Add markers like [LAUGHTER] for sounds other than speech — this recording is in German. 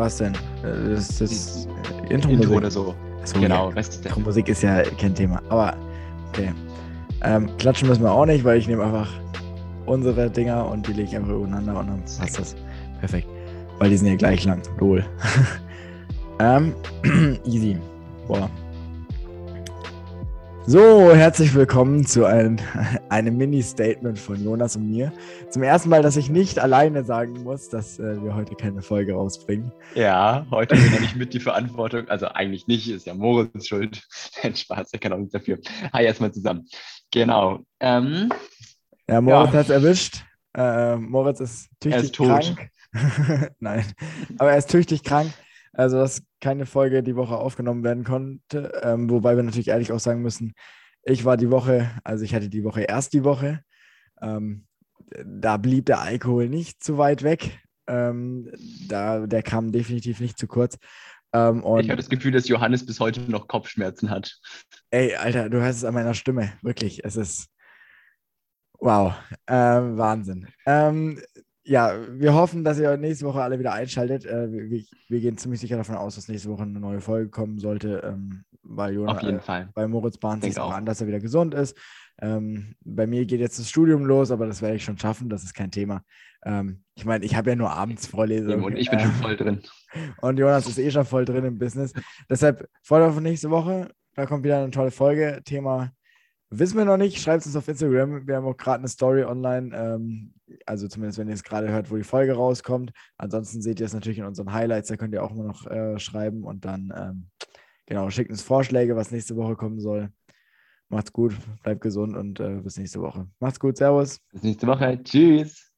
Was denn? Äh, Das, das äh, Intro, oder so. Achso, genau, Ja. Intro-Musik ist ja kein Thema. Aber okay. Ähm, klatschen müssen wir auch nicht, weil ich nehme einfach unsere Dinger und die lege ich einfach übereinander und dann passt das. Perfekt. Weil die sind ja gleich lang. Lol. [LAUGHS] ähm, [CLEARS THROAT] easy. Boah. So, herzlich willkommen zu ein, [LAUGHS] einem Mini-Statement von Jonas und mir. Zum ersten Mal, dass ich nicht alleine sagen muss, dass äh, wir heute keine Folge rausbringen. Ja, heute bin ich mit die Verantwortung. Also eigentlich nicht, ist ja Moritz schuld. [LAUGHS] Nein, Spaß, er kann auch nichts dafür. Hi, erstmal zusammen. Genau. Ähm, Ja, Moritz Ja. hat es erwischt. Äh, Moritz ist tüchtig ist tot. krank. [LAUGHS] Nein, aber er ist tüchtig krank. Also, dass keine Folge die Woche aufgenommen werden konnte. Ähm, wobei wir natürlich ehrlich auch sagen müssen, ich war die Woche, also ich hatte die Woche erst die Woche. Ähm, da blieb der Alkohol nicht zu weit weg. Ähm, da, der kam definitiv nicht zu kurz. Ähm, ich habe das Gefühl, dass Johannes bis heute noch Kopfschmerzen hat. Ey, Alter, du hörst es an meiner Stimme. Wirklich, es ist. Wow, ähm, Wahnsinn. Ähm, ja, wir hoffen, dass ihr nächste Woche alle wieder einschaltet. Äh, wir, wir gehen ziemlich sicher davon aus, dass nächste Woche eine neue Folge kommen sollte, ähm, weil Jonas, Auf jeden äh, Fall. bei Moritz bahnt sich Denk auch auch. an, dass er wieder gesund ist. Ähm, bei mir geht jetzt das Studium los, aber das werde ich schon schaffen, das ist kein Thema. Ähm, ich meine, ich habe ja nur abends Vorlesungen. Und ich bin schon [LAUGHS] voll drin. Und Jonas ist eh schon voll drin im Business. Deshalb freut euch auf nächste Woche. Da kommt wieder eine tolle Folge. Thema wissen wir noch nicht. Schreibt es uns auf Instagram. Wir haben auch gerade eine Story online. Ähm, also zumindest, wenn ihr es gerade hört, wo die Folge rauskommt. Ansonsten seht ihr es natürlich in unseren Highlights. Da könnt ihr auch immer noch äh, schreiben. Und dann, ähm, genau, schickt uns Vorschläge, was nächste Woche kommen soll. Macht's gut, bleibt gesund und äh, bis nächste Woche. Macht's gut, Servus. Bis nächste Woche. Tschüss.